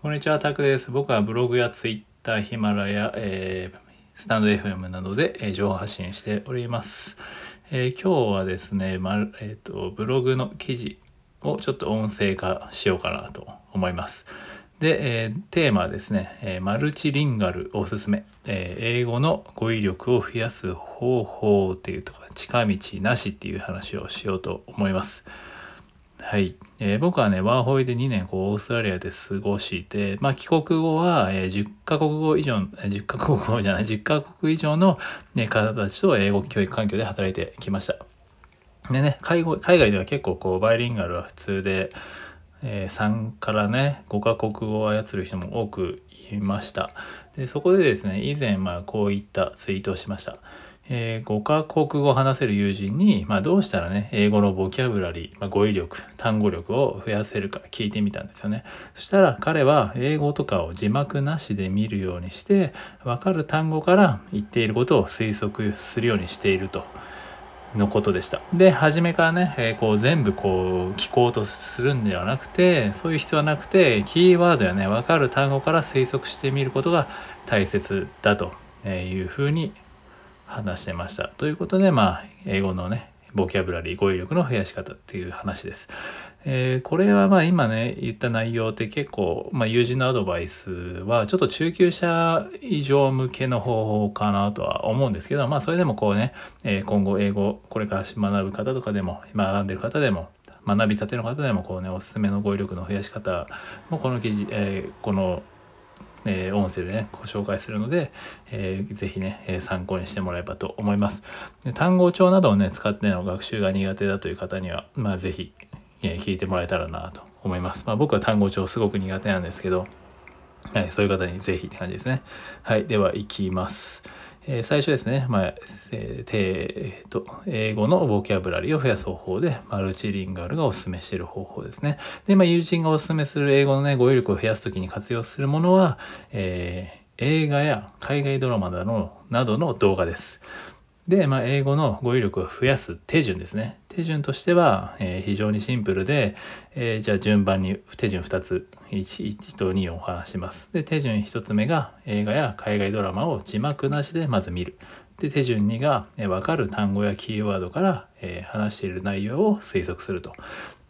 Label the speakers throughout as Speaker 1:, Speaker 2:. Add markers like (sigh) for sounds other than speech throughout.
Speaker 1: こんにちは、タクです。僕はブログやツイッター、ヒマラヤ、えー、スタンド FM などで、えー、情報発信しております。えー、今日はですね、まえーと、ブログの記事をちょっと音声化しようかなと思います。で、え、テーマはですね、えマルチリンガルおすすめ、え英語の語彙力を増やす方法っていうところ近道なしっていう話をしようと思います。はい、えー、僕はねワーホイで2年こうオーストラリアで過ごして、まあ、帰国後は、えー、10カ国語以上10カ国語じゃない10カ国以上の、ね、方たちと英語教育環境で働いてきました。でね海外では結構こうバイリンガルは普通で、えー、3からね5カ国語を操る人も多くいました。でそこでですね以前まあこういったツイートをしました。えー、5カ国語を話せる友人に、まあ、どうしたらね英語のボキャブラリー、まあ、語彙力単語力を増やせるか聞いてみたんですよねそしたら彼は英語とかを字幕なしで見るようにして分かる単語から言っていることを推測するようにしていると。のことでした。で、初めからね、えー、こう全部こう聞こうとするんではなくて、そういう必要はなくて、キーワードやね、分かる単語から推測してみることが大切だというふうに話してました。ということで、まあ、英語のね、ボキャブラリー、語彙力の増やし方っていう話です。えー、これはまあ今ね言った内容って結構、まあ、友人のアドバイスはちょっと中級者以上向けの方法かなとは思うんですけどまあそれでもこうね、えー、今後英語これから学ぶ方とかでも今学んでる方でも学びたての方でもこうねおすすめの語彙力の増やし方もこの記事、えー、このえー、音声でね、ご紹介するので、えー、ぜひね、え参考にしてもらえばと思います。で単語帳などをね、使っての学習が苦手だという方には、まあ、ぜひ、えー、聞いてもらえたらなと思います。まあ、僕は単語帳すごく苦手なんですけど、はい、そういう方にぜひって感じですね。はい、では、いきます。え最初ですね、まあえー、と英語のボキャブラリーを増やす方法で、マルチリンガルがおすすめしている方法ですね。で、まあ、友人がおすすめする英語の、ね、語彙力を増やす時に活用するものは、えー、映画や海外ドラマなどのなどの動画です。で、まあ、英語の語彙力を増やす手順ですね。手順としては、えー、非常にシンプルで、えー、じゃあ順番に手順2つ1、1と2をお話します。で、手順1つ目が映画や海外ドラマを字幕なしでまず見る。で、手順2が、えー、分かる単語やキーワードから、えー、話している内容を推測すると。っ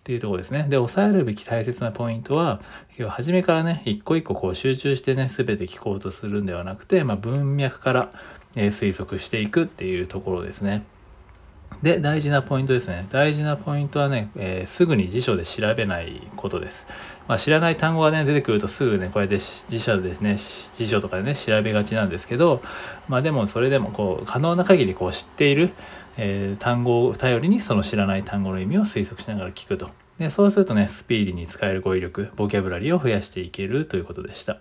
Speaker 1: ていうとこですね。で、押さえるべき大切なポイントは、今日初めからね、一個一個こう集中してね、全て聞こうとするんではなくて、まあ、文脈から、え推測していくっていうところですね。で、大事なポイントですね。大事なポイントはね、えー、すぐに辞書で調べないことです。まあ、知らない単語がね、出てくるとすぐね、こうやって辞書でね、辞書とかでね、調べがちなんですけど、まあでもそれでもこう、可能な限りこう知っている、えー、単語を頼りにその知らない単語の意味を推測しながら聞くと。でそうするとね、スピーディーに使える語彙力、ボキャブラリーを増やしていけるということでした。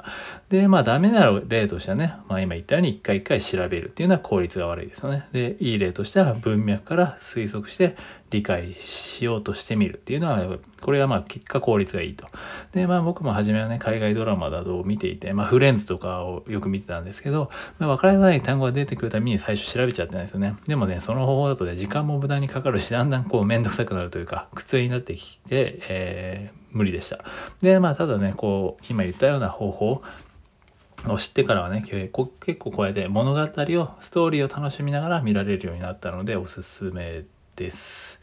Speaker 1: で、まあダメな例としてはね、まあ今言ったように一回一回調べるっていうのは効率が悪いですよね。で、いい例としては文脈から推測して理解しようとしてみるっていうのは、これがまあ結果効率がいいと。で、まあ僕も初めはね、海外ドラマなどを見ていて、まあフレンズとかをよく見てたんですけど、まあ、分からない単語が出てくるために最初調べちゃってないですよね。でもね、その方法だとね、時間も無駄にかかるし、だんだんこうめんどくさくなるというか、苦痛になってきて、えー、無理でした。で、まあただね、こう、今言ったような方法、を知ってからはね結構こうやって物語をストーリーを楽しみながら見られるようになったのでおすすめです。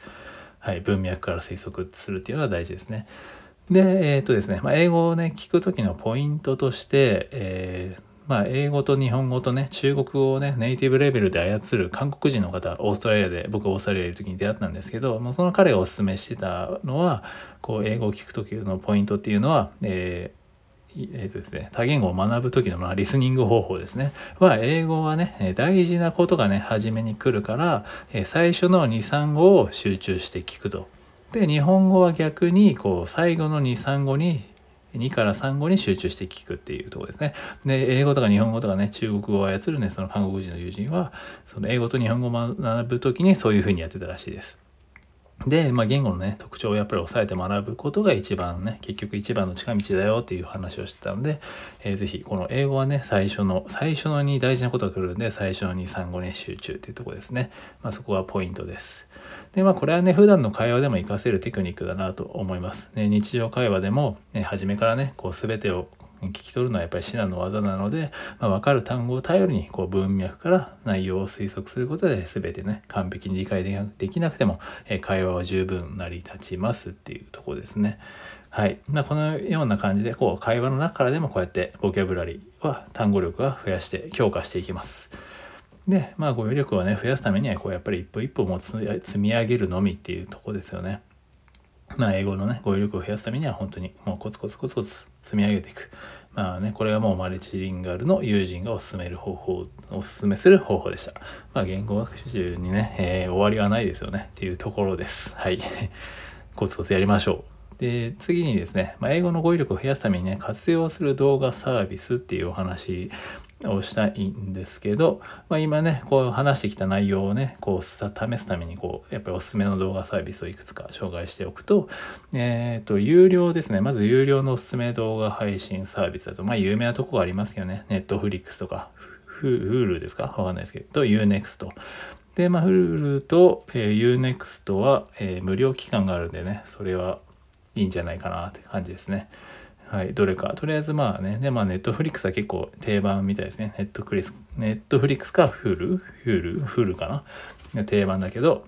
Speaker 1: はい、文脈から推測するっていうのは大事ですね。で、えっ、ー、とですね、まあ、英語をね、聞く時のポイントとして、えー、まあ、英語と日本語とね、中国語をね、ネイティブレベルで操る韓国人の方、オーストラリアで、僕オーストラリアにいる時に出会ったんですけど、まあ、その彼がおすすめしてたのは、こう、英語を聞く時のポイントっていうのは、えーえーとですね、多言語を学ぶ時のまあリスニング方法ですね。は、英語はね、大事なことがね、初めに来るから、最初の2、3語を集中して聞くと。で、日本語は逆に、こう、最後の2、3語に2から3語に集中して聞くっていうとこですね。で、英語とか日本語とかね、中国語を操るね、その韓国人の友人は、その英語と日本語を学ぶ時にそういうふうにやってたらしいです。で、まあ、言語のね特徴をやっぱり押さえて学ぶことが一番ね結局一番の近道だよっていう話をしてたので、えー、ぜこの英語はね最初の最初のに大事なことが来るんで最初のに産後に集中っていうとこですね、まあ、そこはポイントです。でまあこれはね普段の会話でも活かせるテクニックだなと思います、ね、日常会話でも、ね、初めからねこう全てを聞き取るのはやっぱり至難の技なので、まあ、分かる単語を頼りにこう文脈から内容を推測することで全てね完璧に理解できなくても、え会話は十分成り立ちますっていうとこですね。はい。まあ、このような感じで、こう、会話の中からでもこうやってボキャブラリーは単語力は増やして強化していきます。で、まあ、語彙力をね、増やすためには、こう、やっぱり一歩一歩も積み上げるのみっていうとこですよね。まあ、英語のね、語彙力を増やすためには、本当にもうコツコツコツコツ積み上げていく。まあね、これがもうマルチリンガルの友人がおすすめる方法、おすすめする方法でした。まあ、言語学習にね、えー、終わりはないですよねっていうところです。はい。(laughs) コツコツやりましょう。で次にですね、まあ、英語の語彙力を増やすためにね活用する動画サービスっていうお話をしたいんですけど、まあ、今ねこう話してきた内容をねこう試すためにこうやっぱりおすすめの動画サービスをいくつか紹介しておくとえっ、ー、と有料ですね。まず有料のおすすめ動画配信サービスだとまあ有名なとこがありますけどね。ネットフリックスとか Hulu ですか？わかんないですけど。と Unext で、まあ、Hulu と、えー、Unext は、えー、無料期間があるんでね、それはいいんじゃないかなって感じですね。はい、どれか。とりあえずまあね、で、まあ、ネットフリックスは結構定番みたいですね。ネットクリス、ネットフリックスかフル？フル？フルかな？定番だけど、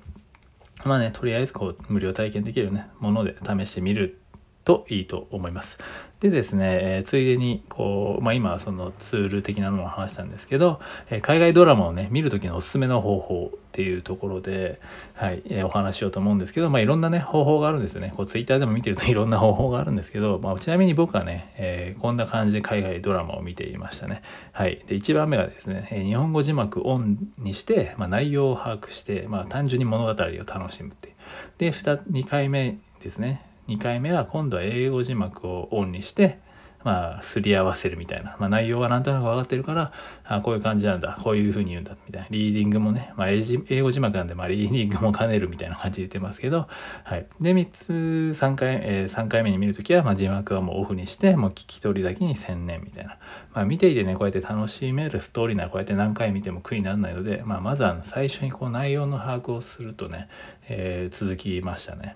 Speaker 1: まあね、とりあえずこう、無料体験できるね、もので試してみるといいと思います。でですね、えー、ついでにこう、まあ、今そのツール的なのを話したんですけど、えー、海外ドラマをね見る時のおすすめの方法っていうところで、はいえー、お話しようと思うんですけど、まあ、いろんなね方法があるんですよねこうツイッターでも見てるといろんな方法があるんですけど、まあ、ちなみに僕はね、えこんな感じで海外ドラマを見ていましたね。はい、で1番目がですね、え日本語字幕オンにして、まあ内容を把握して、まあ、単純に物語を楽しむっていう。で 2, 2回目ですね2回目は今度は英語字幕をオンにしてまあ、すり合わせるみたいな、まあ、内容がなんとなく分かってるからあこういう感じなんだ。こういうふうに言うんだ。みたいな。リーディングもね、まあ、英語字幕なんで、まあ、リーディングも兼ねるみたいな感じで言ってますけど、はい、で3つ3回,、えー、3回目に見るときは、まあ、字幕はもうオフにしてもう聞き取りだけに専念みたいな、まあ、見ていてねこうやって楽しめるストーリーならこうやって何回見ても苦にならないので、まあ、まずは最初にこう内容の把握をするとね、えー、続きましたね。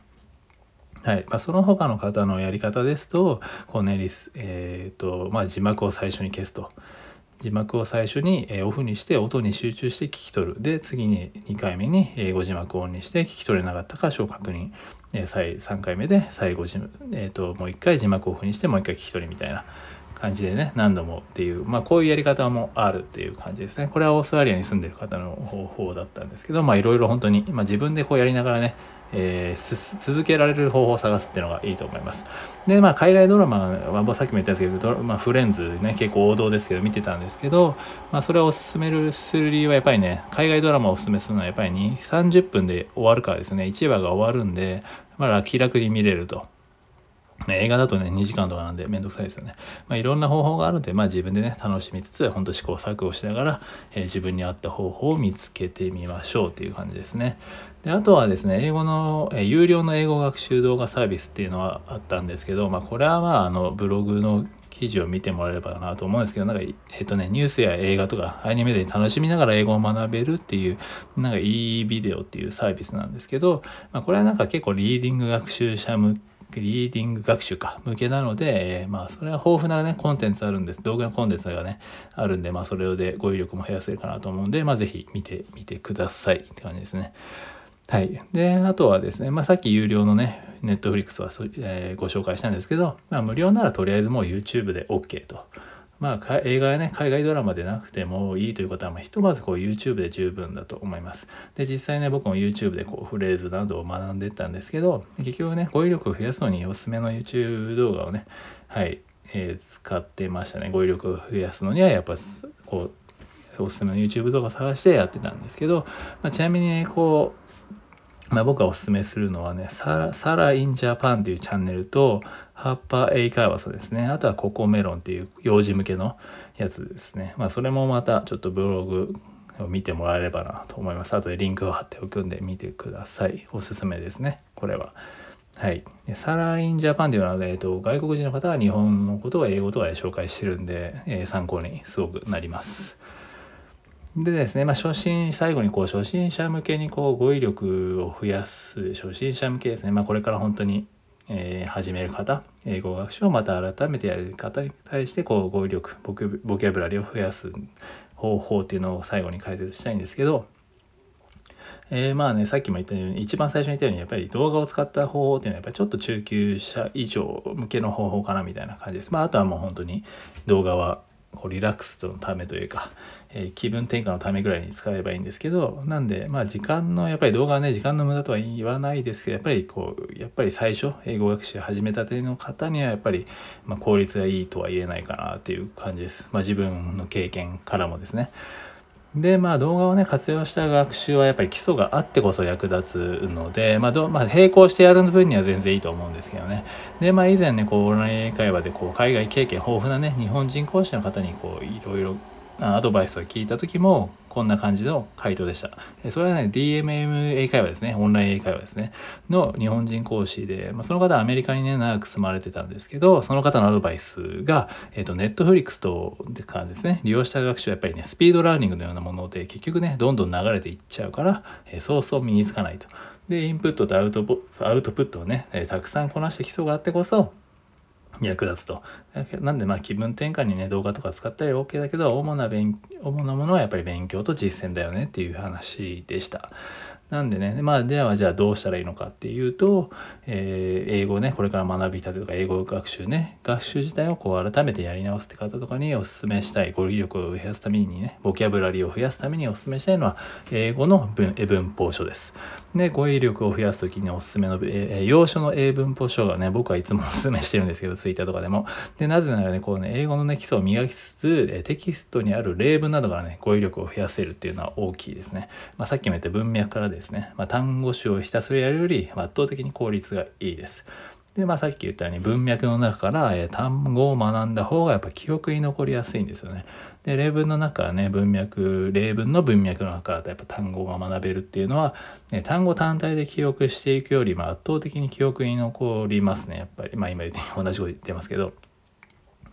Speaker 1: はいまあ、その他の方のやり方ですと、こうね、リスえーとまあ、字幕を最初に消すと。字幕を最初にオフにして音に集中して聞き取る。で、次に2回目に英語字幕をオンにして聞き取れなかったかを確認。3回目で最後、えーと、もう1回字幕をオフにしてもう1回聞き取りみたいな感じでね何度もっていう、まあ、こういうやり方もあるっていう感じですねこれはオーストラリアに住んでる方の方法だったんですけどいろいろ本当に、まあ、自分でこうやりながらねえー、続けられる方法を探すっていうのがいいと思います。で、まあ、海外ドラマは、さっきも言ったんですけど、まあ、フレンズね、結構王道ですけど、見てたんですけど、まあ、それをおすすめする理由はやっぱりね、海外ドラマをおすすめするのはやっぱり2、30分で終わるからですね、1話が終わるんで、まあ、気楽に見れると。映画だとね、2時間とかなんでめんどくさいですよね。まあ、いろんな方法があるんで、まあ、自分でね、楽しみつつ、ほんと試行錯誤しながら、えー、自分に合った方法を見つけてみましょうっていう感じですね。であとはですね、英語の、えー、有料の英語学習動画サービスっていうのはあったんですけど、まあ、これはまあ、あの、ブログの記事を見てもらえればなと思うんですけど、なんか、えっ、とね、ニュースや映画とかアニメで楽しみながら英語を学べるっていう、なんかいいビデオっていうサービスなんですけど、まあ、これはなんか結構リーディング学習者向リーディング学習か向けなので、え、まあそれは豊富なねコンテンツあるんです動画のコンテンツがねあるんでまあそれで語彙力も増やせるかなと思うんでまあぜひ見てみてくださいって感じですねはい。で、あとはですね、まあ、さっき有料のね、ネットフリックスはそ、えー、ご紹介したんですけど、まあ、無料ならとりあえずもう YouTube で OK と。まあ、映画やね、海外ドラマでなくてもいいということは、まあ、ひとまずこう YouTube で十分だと思います。で、実際ね、僕も YouTube でこうフレーズなどを学んでったんですけど、結局ね、語彙力を増やすのにおすすめの YouTube 動画をね、はい、えー、使ってましたね。語彙力を増やすのには、やっぱこう、おすすめの YouTube 動画を探してやってたんですけど、まあ、ちなみにね、こう、まあ、僕がおすすめするのはね、サラ、サラインジャパンっていうチャンネルと、ハッパ英会話さですね。あとはココメロンっていう幼児向けのやつですね。まあ、それもまたちょっとブログを見てもらえればなと思います。あとでリンクを貼っておくんで見てください。おすすめですね。これは。はい。サラインジャパンっていうのは、えっと、外国人の方が日本のことを英語とかで紹介してるんで、えー、参考にすごくなります。でですね、まあ、初心、最後にこう初心者向けにこう語彙力を増やす初心者向けですね、まあ、これから本当に、え、始める方英語学習をまた改めてやる方に対してこう語彙力ボキャブラリーを増やす方法っていうのを最後に解説したいんですけどえー、まあねさっきも言ったように一番最初に言ったようにやっぱり動画を使った方法っていうのはやっぱりちょっと中級者以上向けの方法かなみたいな感じです。まああとはもう本当に動画はこうリラックスのためというか、えー、気分転換のためぐらいに使えばいいんですけどなんでまあ時間のやっぱり動画はね時間の無駄とは言わないですけどやっぱりこうやっぱり最初英語学習始めたての方にはやっぱり、まあ、効率がいいとは言えないかなっていう感じです。まあ、自分の経験からもですね。でまあ動画をね活用した学習はやっぱり基礎があってこそ役立つので、まあどまあ、並行してやる分には全然いいと思うんですけどね。でまあ以前ねこうオンライン英会話でこう海外経験豊富なね日本人講師の方にこういろいろアドバイスを聞いた時もこんな感じの回答でした。それはね、DMM 英会話ですね。オンライン英会話ですね。の日本人講師で、まあ、その方はアメリカにね、長く住まれてたんですけど、その方のアドバイスが、えっ、ー、と、ネットフリックスとかですね、利用した学習はやっぱりね、スピードラーニングのようなもので、結局ね、どんどん流れていっちゃうから、えー、そうそう身につかないと。で、インプットとアウトプットをね、えー、たくさんこなして基礎があってこそ、役立つと。なんでまあ気分転換にね動画とか使ったり OK だけど主な勉主なものはやっぱり勉強と実践だよねっていう話でした。なんでね、まあ、ではじゃあどうしたらいいのかっていうと、えー、英語ね、これから学びたてとか英語学習ね、学習自体をこう改めてやり直すって方とかにお勧めしたい、語彙力を増やすためにね、ボキャブラリーを増やすためにお勧めしたいのは、英語の文文法書です。で、語彙力を増やす時におすすめの、えー、要所の英文法書がね、僕はいつもお勧めしてるんですけど、ツイッターとかでも。で、なぜならね、こうね、英語のね、基礎を磨きつつ、えテキストにある例文などからね、語彙力を増やせるっていうのは大きいですね。まあ、さっきも言った文脈からでですね、まあ、単語詞をひたすらやるより圧倒的に効率がいいです。で、まあさっき言ったように文脈の中から、え単語を学んだ方がやっぱ記憶に残りやすいんですよね。で、例文の中はね、文脈、例文の文脈の中からやっぱ単語が学べるっていうのは、ね、単語単体で記憶していくより、まあ、圧倒的に記憶に残りますね、やっぱり。まあ今言って同じこと言ってますけど。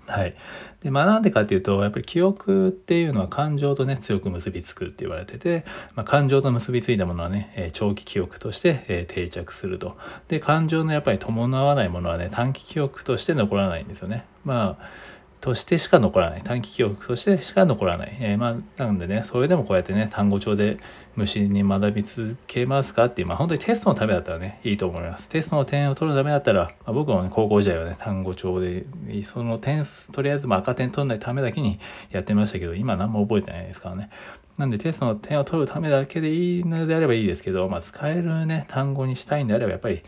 Speaker 1: はい、でまあなんでかっていうとやっぱり記憶っていうのは感情とね強く結びつくって言われてて、まあ、感情と結びついたものはね、え長期記憶として、え定着すると。で感情のやっぱり伴わないものはね短期記憶として残らないんですよね。まあとしてしか残らない。短期記憶としてしか残らない、えー、まあなんでねそれでもこうやってね単語帳で虫に学び続けますかっていうまあ本当にテストのためだったらねいいと思います。テストの点を取るためだったら、まあ、僕も、ね、高校時代はね単語帳でその点とりあえずま赤点取らないためだけにやってましたけど今何も覚えてないですからね。なんでテストの点を取るためだけでいいのであればいいですけど、まあ、使えるね単語にしたいんであればやっぱり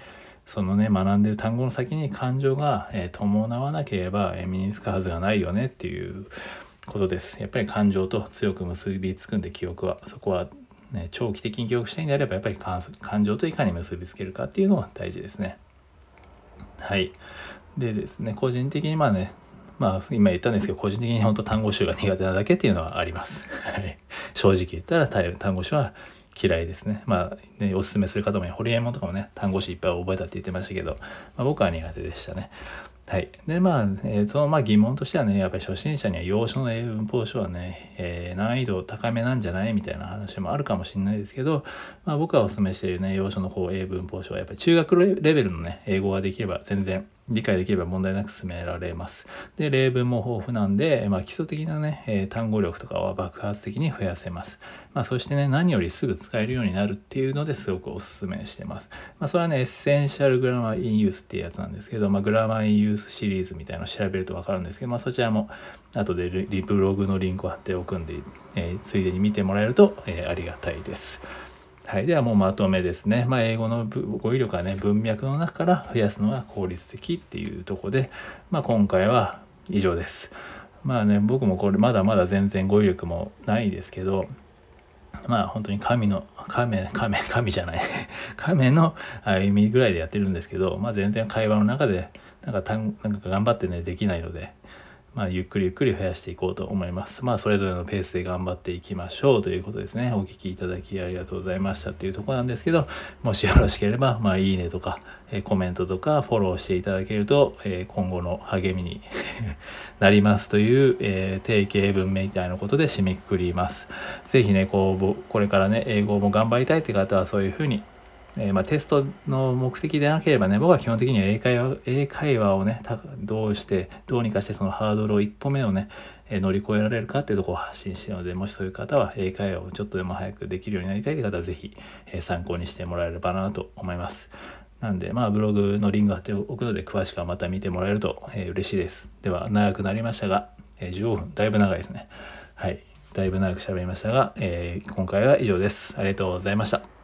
Speaker 1: そのね学んでる単語の先に感情が、え、伴わなければ、え、身につくはずがないよねっていうことです。やっぱり感情と強く結びつくんで記憶はそこは、ね、長期的に記憶したいんであればやっぱり感情といかに結びつけるかっていうのは大事ですね。はい。でですね個人的にまあねまあ今言ったんですけど個人的に本当単語集が苦手なだけっていうのはあります。正直言ったら単語集は嫌いですね。まあ、ね、おすすめする方もホリエモンとかもね、単語詞いっぱい覚えたって言ってましたけど、まあ、僕は苦手でしたね。はい。で、まあ、えー、そのまあ疑問としてはね、やっぱり初心者には要所の英文法書はね、えー、難易度高めなんじゃない？みたいな話もあるかもしれないですけど、まあ、僕がお勧めしているね、要所の方英文法書はやっぱり中学レベルのね、英語ができれば全然理解できれば問題なく進められます。で、例文も豊富なんで、まあ、基礎的なね、えー、単語力とかは爆発的に増やせます。まあ、そしてね、何よりすぐ使えるようになるっていうのですごくお勧めしてます。まあ、それはね、 Essential Grammar in Use っていうやつなんですけど、まあ、 Grammar in Use シリーズみたいなのを調べるとわかるんですけど、まあ、そちらも後でリブログのリンクを貼っておくんで、えー、ついでに見てもらえると、えー、ありがたいです。はい、ではもうまとめですね。まあ、英語の語彙力はね、文脈の中から増やすのが効率的っていうとこで、まあ、今回は以上です。まあね、僕もこれまだまだ全然語彙力もないですけど、まあ本当に神の、亀、亀、神じゃない (laughs) 亀の歩みぐらいでやってるんですけど、まあ全然会話の中で、なんかなんか頑張ってね、できないので、まあ、ゆっくりゆっくり増やしていこうと思います。まあ、それぞれのペースで頑張っていきましょうということですね。お聴きいただきありがとうございましたっていうとこなんですけど、もしよろしければ、まあ、いいねとか、えコメントとかフォローしていただけると、え今後の励みに (laughs) なりますという、え定型文明みたいなことで締めくくります。是非ね、こう、これからね、英語も頑張りたいって方はそういうふうにえー、まあ、テストの目的でなければね、僕は基本的には英会話英会話をね、どうして、どうにかしてそのハードルを一歩目をね、え乗り越えられるかっていうとこを発信しているので、もしそういう方は英会話をちょっとでも早くできるようになりたいという方は、ぜひ、え参考にしてもらえればなと思います。なんで、まあ、ブログのリンク貼っておくので、詳しくはまた見てもらえると、え、嬉しいです。では、長くなりましたが、え、15分、だいぶ長いですね。はい。だいぶ長く喋りましたが、え、今回は以上です。ありがとうございました。